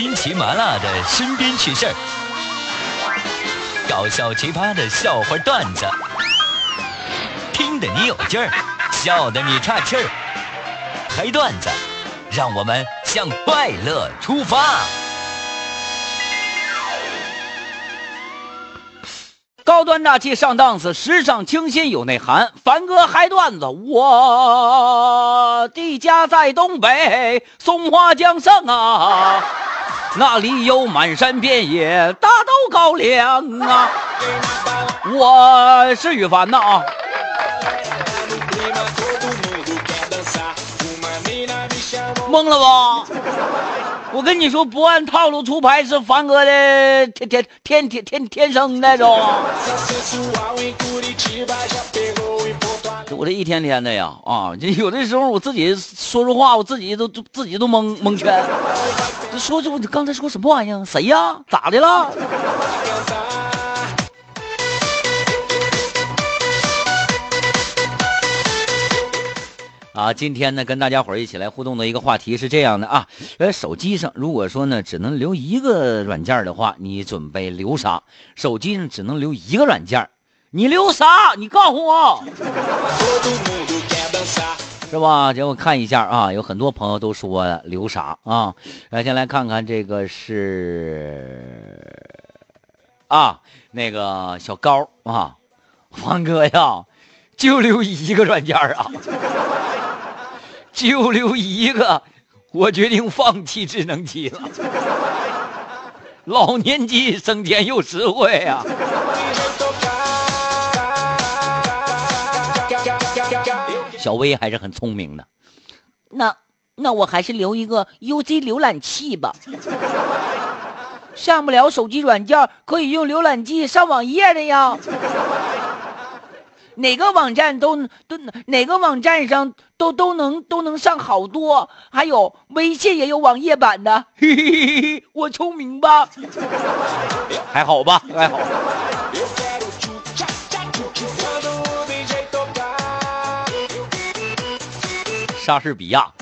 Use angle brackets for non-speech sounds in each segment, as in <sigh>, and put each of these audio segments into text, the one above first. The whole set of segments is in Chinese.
新奇麻辣的身边趣事儿，搞笑奇葩的笑话段子，听得你有劲儿，笑得你岔气儿，嗨段子，让我们向快乐出发。高端大气上档次，时尚清新有内涵。凡哥嗨段子，我的家在东北松花江上啊，那里有满山遍野大豆高粱啊。我是羽凡呐啊。<laughs> 懵了吧？我跟你说，不按套路出牌是凡哥的天天天天天天生的种。我这一天天的呀，啊，这有的时候我自己说说话，我自己都自己都蒙蒙圈。说这我刚才说什么玩意儿？谁呀？咋的了？啊，今天呢，跟大家伙一起来互动的一个话题是这样的啊，呃，手机上如果说呢只能留一个软件的话，你准备留啥？手机上只能留一个软件，你留啥？你告诉我，是吧？结果看一下啊，有很多朋友都说留啥啊？来，先来看看这个是啊，那个小高啊，王哥呀，就留一个软件啊。就留一个，我决定放弃智能机了。老年机省钱又实惠啊！小薇还是很聪明的。那那我还是留一个 UC 浏览器吧。上不了手机软件，可以用浏览器上网页的呀。哪个网站都都哪个网站上都都能都能上好多，还有微信也有网页版的。嘿嘿嘿，我聪明吧？<laughs> 还好吧？还好。莎士比亚，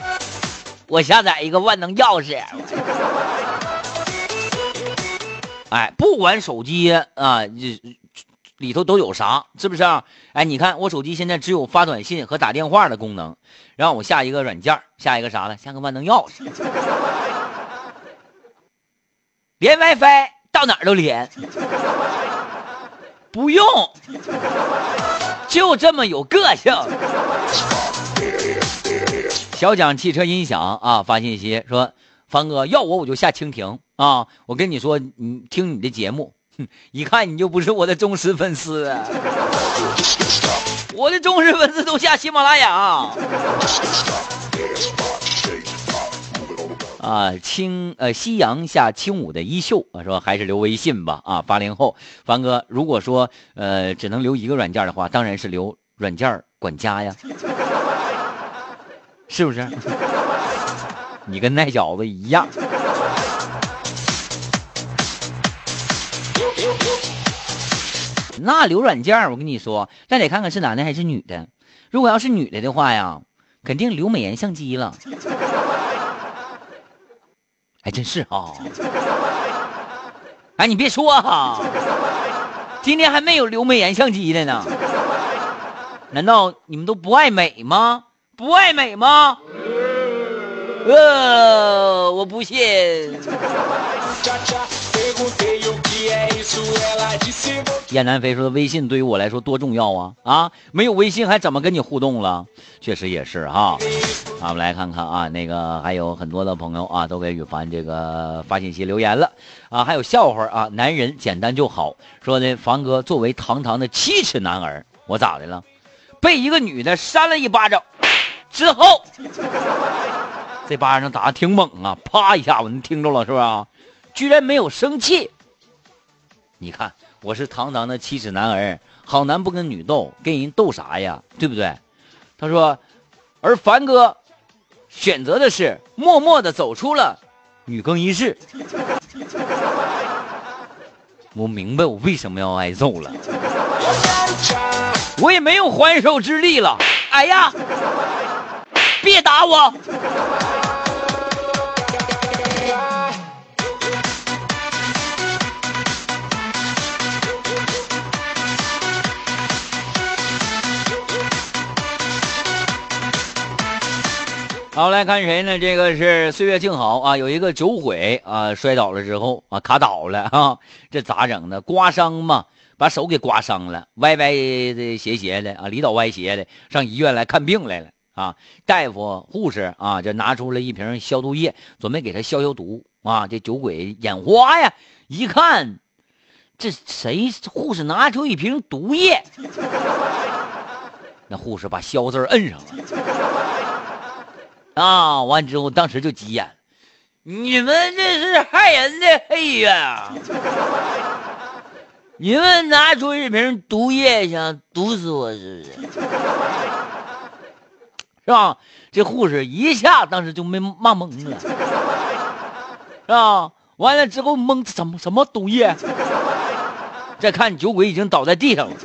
我下载一个万能钥匙。哎，不管手机啊，这。里头都有啥？是不是啊？哎，你看我手机现在只有发短信和打电话的功能，让我下一个软件，下一个啥呢？下个万能钥匙，<laughs> 连 WiFi 到哪儿都连，<laughs> 不用，就这么有个性。小蒋汽车音响啊，发信息说：“方哥要我我就下蜻蜓啊！我跟你说，你听你的节目。”哼 <laughs> 一看你就不是我的忠实粉丝！我的忠实粉丝都下喜马拉雅啊！青呃，夕阳下轻舞的衣袖啊，说还是留微信吧啊！八零后凡哥，如果说呃只能留一个软件的话，当然是留软件管家呀，<laughs> 是不是？<laughs> 你跟那小子一样。那留软件我跟你说，那得看看是男的还是女的。如果要是女的的话呀，肯定留美颜相机了。还真是啊！哎，你别说哈，今天还没有留美颜相机的呢。难道你们都不爱美吗？不爱美吗？呃，我不信。燕南飞说：“微信对于我来说多重要啊！啊，没有微信还怎么跟你互动了？确实也是哈。啊，我们来看看啊，那个还有很多的朋友啊，都给羽凡这个发信息留言了啊。还有笑话啊，男人简单就好。说呢，凡哥作为堂堂的七尺男儿，我咋的了？被一个女的扇了一巴掌之后，这巴掌打的挺猛啊，啪一下子，你听着了是吧？居然没有生气。你看。”我是堂堂的七尺男儿，好男不跟女斗，跟人斗啥呀？对不对？他说，而凡哥选择的是默默的走出了女更衣室。我明白我为什么要挨揍了，我也没有还手之力了。哎呀，别打我！好，来看谁呢？这个是岁月静好啊，有一个酒鬼啊，摔倒了之后啊，卡倒了啊，<laughs> 这咋整的？刮伤嘛，把手给刮伤了，歪歪的斜斜的啊，里倒歪斜的，上医院来看病来了啊。大夫、护士啊，就拿出了一瓶消毒液，准备给他消消毒啊。这酒鬼眼花呀，一看，这谁？护士拿出一瓶毒液，<laughs> 那护士把“消”字摁上了。啊！完之后，当时就急眼，你们这是害人的黑呀！你们拿出一瓶毒液，想毒死我是不是？是吧？这护士一下当时就没骂懵了，是吧？完了之后懵，什么什么毒液？再看酒鬼已经倒在地上了，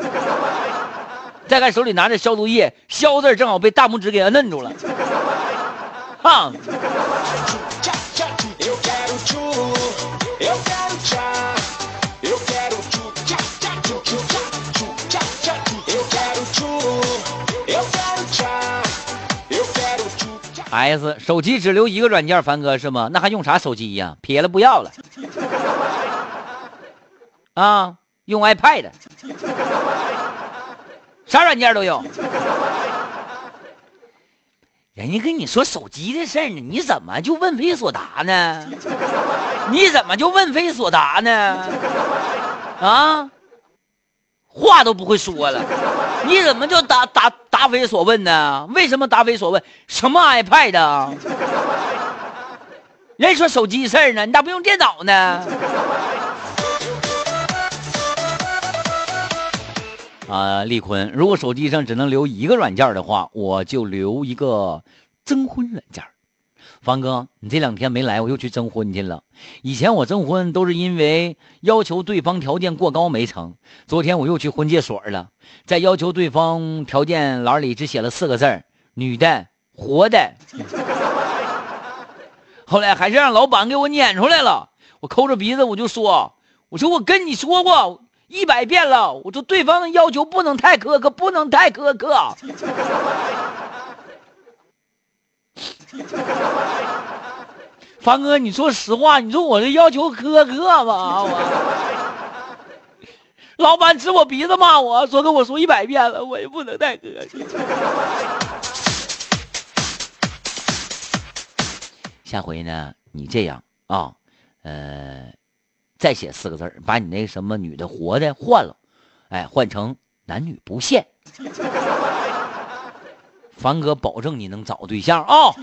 再看手里拿着消毒液，消字正好被大拇指给摁住了。胖。S 手机只留一个软件，凡哥是吗？那还用啥手机呀？撇了不要了。啊，用 iPad，啥软件都有。人家跟你说手机的事儿呢，你怎么就问非所答呢？<laughs> 你怎么就问非所答呢？啊，话都不会说了，你怎么就答答答非所问呢？为什么答非所问？什么 iPad？<laughs> 人说手机事儿呢，你咋不用电脑呢？啊，丽坤，如果手机上只能留一个软件的话，我就留一个征婚软件。方哥，你这两天没来，我又去征婚去了。以前我征婚都是因为要求对方条件过高没成。昨天我又去婚介所了，在要求对方条件栏里只写了四个字女的，活的。后来还是让老板给我撵出来了。我抠着鼻子我就说：“我说我跟你说过。”一百遍了，我说对方的要求不能太苛刻，不能太苛刻。<laughs> 凡哥，你说实话，你说我这要求苛刻吗？老板指我鼻子骂我说跟我说一百遍了，我也不能太苛刻。下回呢，你这样啊，呃。再写四个字把你那什么女的活的换了，哎，换成男女不限。<laughs> 凡哥保证你能找对象啊！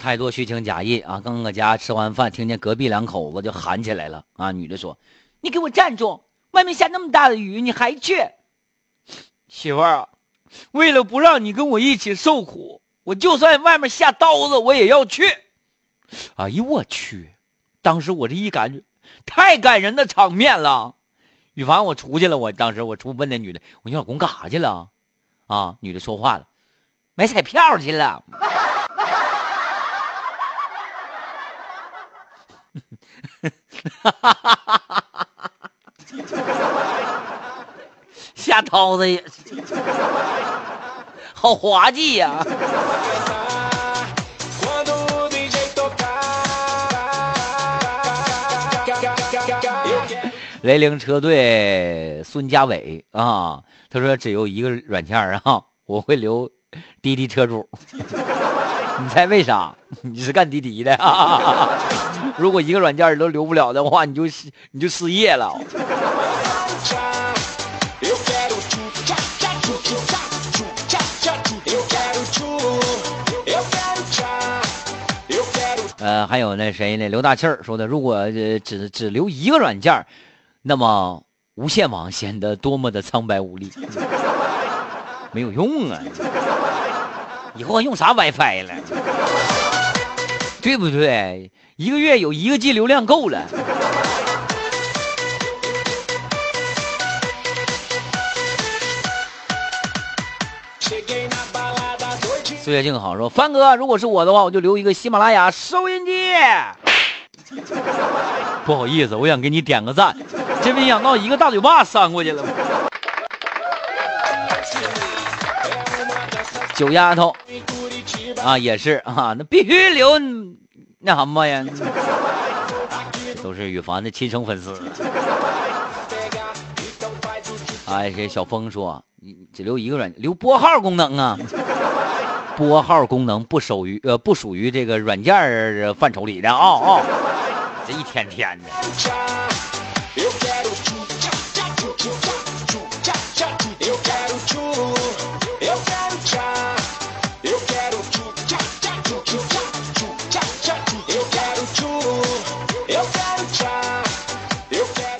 太多虚情假意啊！刚搁家吃完饭，听见隔壁两口子就喊起来了啊！女的说：“你给我站住！”外面下那么大的雨，你还去？媳妇儿，为了不让你跟我一起受苦，我就算外面下刀子，我也要去。哎呦我去！当时我这一感觉，太感人的场面了。雨凡，我出去了。我当时我出问那女的，我说你老公干啥去了？啊，女的说话了，买彩票去了。哈哈哈哈哈！<laughs> 下刀子也好滑稽呀！雷凌车队孙家伟啊，他说只有一个软件啊，我会留滴滴车主。你猜为啥？你是干滴滴的？<laughs> 如果一个软件都留不了的话，你就你就失业了。呃，还有那谁呢？刘大气儿说的，如果只只留一个软件那么无线网显得多么的苍白无力，<laughs> 没有用啊！以后还用啥 WiFi 了？对不对？一个月有一个 G 流量够了。岁月静好说，帆哥，如果是我的话，我就留一个喜马拉雅收音机。<laughs> 不好意思，我想给你点个赞，真没想到一个大嘴巴扇过去了。<laughs> 九丫头啊，也是啊，那必须留那什么呀，<laughs> 都是羽凡的亲生粉丝。哎，这小峰说，你只留一个软，留拨号功能啊。拨号功能不属于呃不属于这个软件范畴里的啊啊，这一天天的。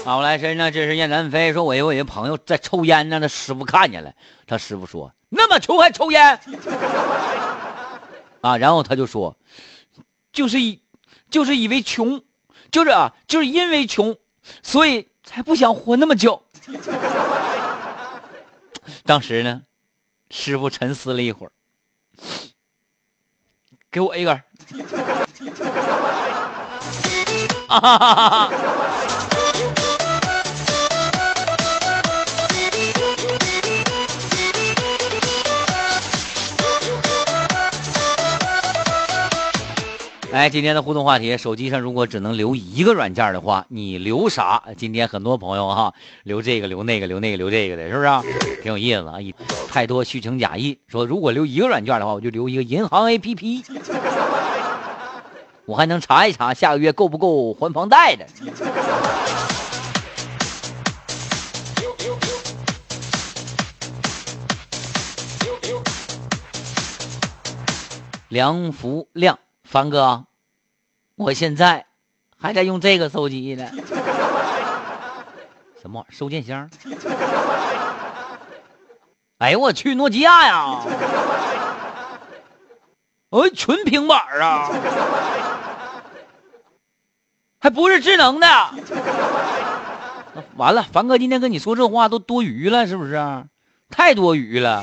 好，我来身呢，这是燕南飞说，我有一个朋友在抽烟呢，他师傅看见了，他师傅说。那么穷还抽烟啊？然后他就说，就是以，就是以为穷，就是啊，就是因为穷，所以才不想活那么久。<laughs> 当时呢，师傅沉思了一会儿，给我一根。哈哈哈哈。来，今天的互动话题，手机上如果只能留一个软件的话，你留啥？今天很多朋友哈，留这个，留那个，留那个，留这个的，是不是？挺有意思啊！太多虚情假意，说如果留一个软件的话，我就留一个银行 APP，我还能查一查下个月够不够还房贷的。梁福亮。凡哥，我现在还在用这个手机呢。<laughs> 什么玩意儿？收件箱？<laughs> 哎呦我去，诺基亚呀！哦，纯平板啊，还不是智能的。完了，凡哥今天跟你说这话都多余了，是不是？太多余了。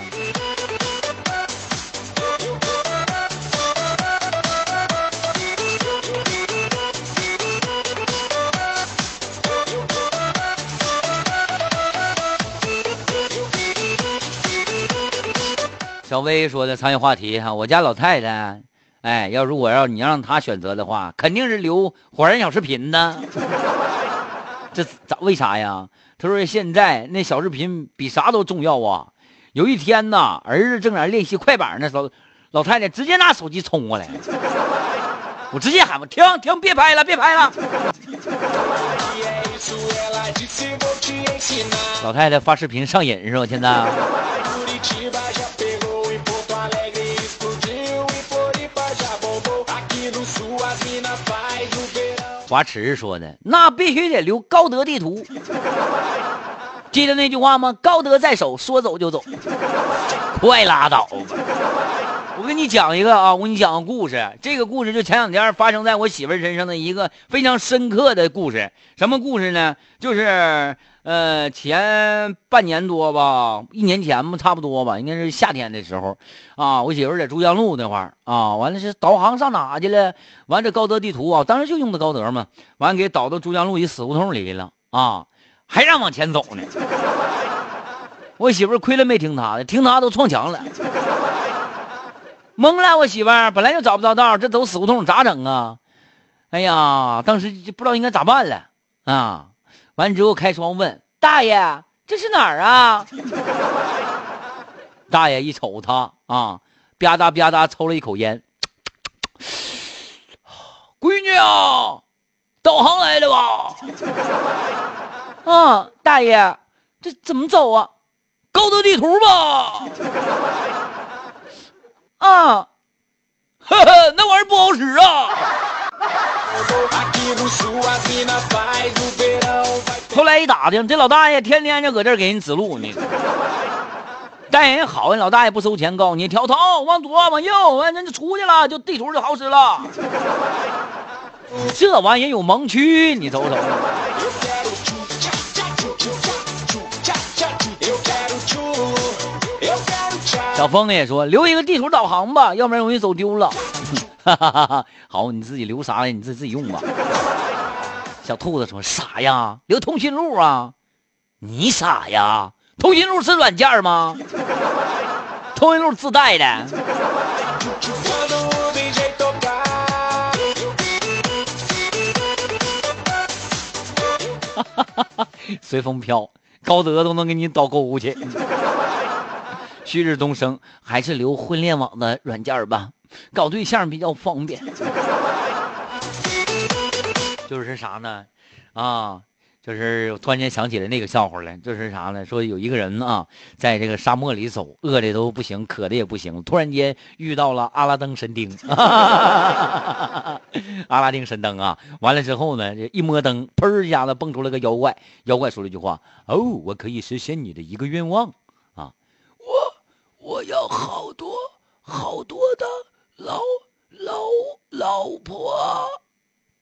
小薇说的参与话题哈，我家老太太，哎，要如果要你让她选择的话，肯定是留火山小视频呢。<laughs> 这咋为啥呀？她说现在那小视频比啥都重要啊。有一天呐，儿子正在练习快板的时候，老太太直接拿手机冲过来，我直接喊我停停，别拍了，别拍了。老太太发视频上瘾是吧？现在。华池说的那必须得留高德地图，记得那句话吗？高德在手，说走就走。快拉倒吧！我给你讲一个啊，我给你讲个故事。这个故事就前两天发生在我媳妇身上的一个非常深刻的故事。什么故事呢？就是。呃，前半年多吧，一年前吧，差不多吧，应该是夏天的时候，啊，我媳妇在珠江路那块儿啊，完了是导航上哪去了？完这高德地图啊，当时就用的高德嘛，完给导到珠江路一死胡同里了啊，还让往前走呢。<laughs> 我媳妇亏了没听他的，听他都撞墙了，懵了。我媳妇本来就找不着道，这走死胡同咋整啊？哎呀，当时就不知道应该咋办了啊。完之后开窗问大爷：“这是哪儿啊？”大爷一瞅他啊，吧嗒吧嗒抽了一口烟。闺女啊，导航来了吧？啊，大爷，这怎么走啊？高德地图吧？啊，呵呵，那玩意儿不好使啊。后来一打听，这老大爷天天就搁这儿给人指路呢。待人好，人老大爷不收钱，告诉你调头，往左，往右，完人就出去了，就地图就好使了。这玩意儿有盲区，你瞅瞅。小峰也说留一个地图导航吧，要不然容易走丢了。<laughs> 哈哈哈哈好，你自己留啥呀？你自自己用吧。小兔子说傻呀？留通讯录啊？你傻呀？通讯录是软件吗？通讯录自带的。随风飘，高德都能给你导购物去。旭日东升，还是留婚恋网的软件吧，搞对象比较方便。就是啥呢？啊，就是我突然间想起来那个笑话来，就是啥呢？说有一个人啊，在这个沙漠里走，饿的都不行，渴的也不行，突然间遇到了阿拉丁神灯。<laughs> 阿拉丁神灯啊，完了之后呢，这一摸灯，砰一下子蹦出了个妖怪。妖怪说了一句话：“哦，我可以实现你的一个愿望啊，我我要好多好多的老老老婆。”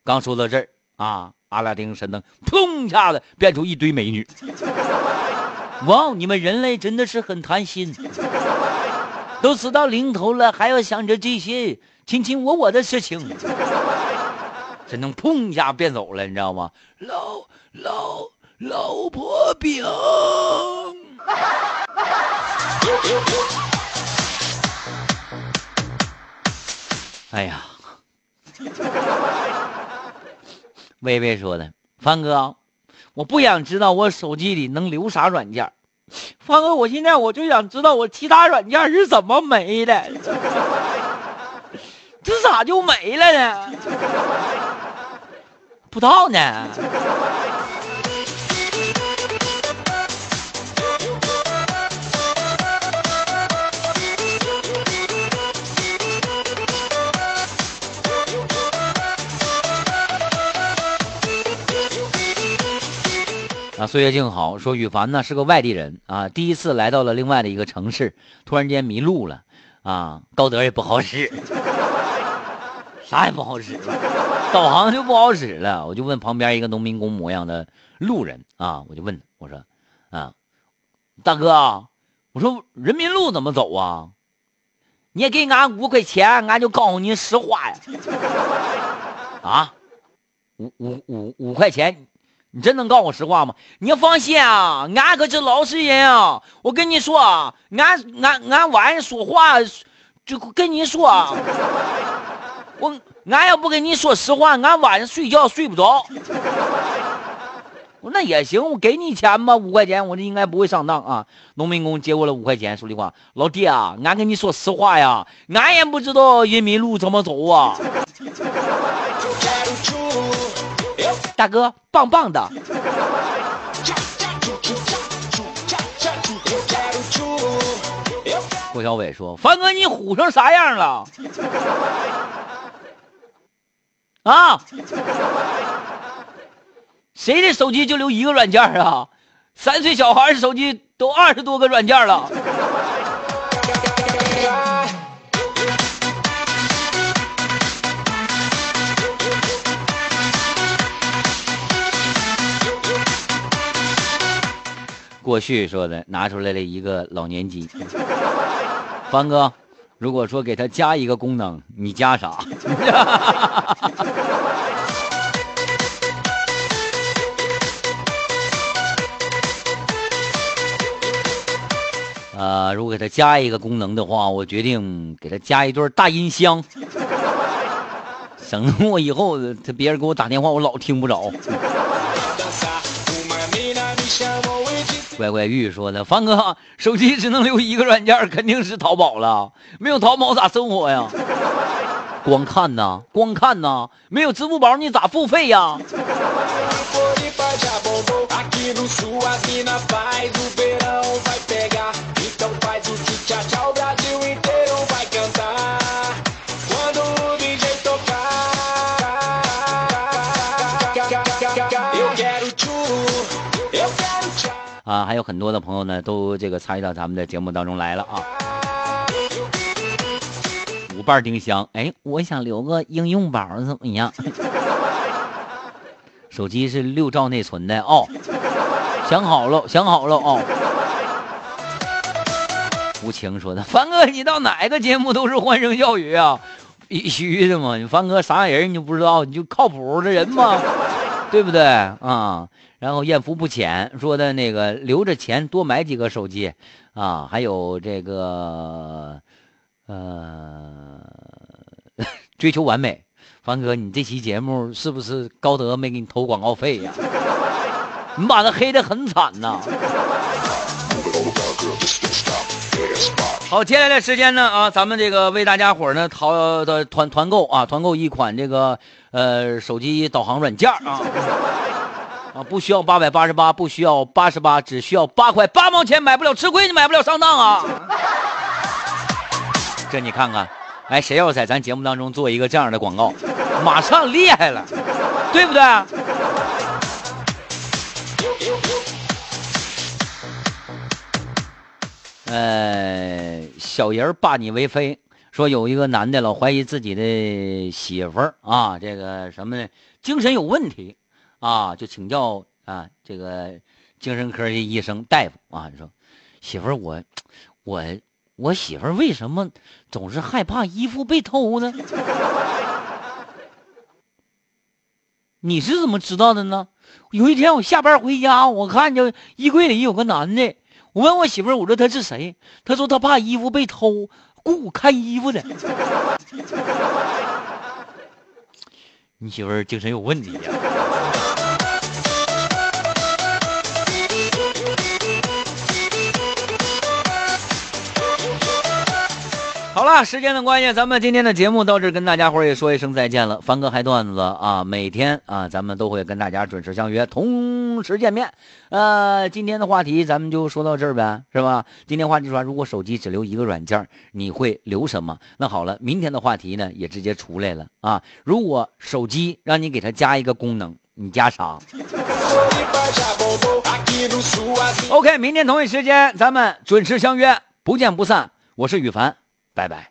刚说到这儿啊，阿拉丁神灯砰一下子变出一堆美女。哇，你们人类真的是很贪心，都死到临头了，还要想着这些卿卿我我的事情。神灯砰一下变走了，你知道吗？老老老婆饼。哎呀，微微说的，方哥，我不想知道我手机里能留啥软件。方哥，我现在我就想知道我其他软件是怎么没的，<laughs> 这咋就没了呢？不知道呢。啊，岁月静好说，羽凡呢是个外地人啊，第一次来到了另外的一个城市，突然间迷路了啊，高德也不好使，啥也不好使。导航就不好使了，我就问旁边一个农民工模样的路人啊，我就问我说：“啊，大哥，我说人民路怎么走啊？你也给俺五块钱，俺就告诉你实话呀。<laughs> 啊，五五五五块钱，你真能告诉我实话吗？你要放心啊，俺可是老实人啊。我跟你说啊，俺俺俺晚上说话就跟你说啊。”我俺要不跟你说实话，俺晚上睡觉睡不着。我那也行，我给你钱吧，五块钱，我这应该不会上当啊。农民工接过了五块钱，说句话，老弟啊，俺跟你说实话呀，俺也不知道人民路怎么走啊。大哥，棒棒的。郭小伟说：“凡哥，你虎成啥样了？”啊！谁的手机就留一个软件啊？三岁小孩的手机都二十多个软件了。过去说的，拿出来了一个老年机。凡哥。如果说给他加一个功能，你加啥？<laughs> 呃，如果给他加一个功能的话，我决定给他加一对大音箱，省得我以后他别人给我打电话，我老听不着。乖乖玉说的，凡哥，手机只能留一个软件，肯定是淘宝了。没有淘宝咋生活呀？光看呐，光看呐，没有支付宝你咋付费呀？还有很多的朋友呢，都这个参与到咱们的节目当中来了啊。五瓣丁香，哎，我想留个应用宝怎么样？<laughs> 手机是六兆内存的哦，想好了，想好了哦。无情说的，凡哥，你到哪个节目都是欢声笑语啊？必须的嘛！你凡哥啥人你就不知道？你就靠谱的人嘛？对不对啊？然后艳福不浅说的那个留着钱多买几个手机啊，还有这个呃 <laughs> 追求完美，凡哥，你这期节目是不是高德没给你投广告费呀？<laughs> 你把他黑的很惨呐！好，接下来的时间呢啊，咱们这个为大家伙呢淘的团团购啊，团购一款这个呃手机导航软件啊啊，不需要八百八十八，不需要八十八，只需要八块八毛钱，买不了吃亏，你买不了上当啊！这你看看，哎，谁要在咱节目当中做一个这样的广告，马上厉害了，对不对？呃，小人霸你为妃，说有一个男的老怀疑自己的媳妇儿啊，这个什么呢，精神有问题啊，就请教啊这个精神科的医生大夫啊，你说媳妇儿我我我媳妇儿为什么总是害怕衣服被偷呢？<laughs> 你是怎么知道的呢？有一天我下班回家，我看见衣柜里有个男的。我问我媳妇儿，我说他是谁？他说他怕衣服被偷，雇看衣服的。<laughs> 你媳妇儿精神有问题呀？好了，时间的关系，咱们今天的节目到这，跟大家伙也说一声再见了。凡哥嗨段子啊，每天啊，咱们都会跟大家准时相约，同时见面。呃，今天的话题咱们就说到这儿呗，是吧？今天话题说，如果手机只留一个软件，你会留什么？那好了，明天的话题呢也直接出来了啊。如果手机让你给它加一个功能，你加啥？OK，明天同一时间咱们准时相约，不见不散。我是羽凡。拜拜。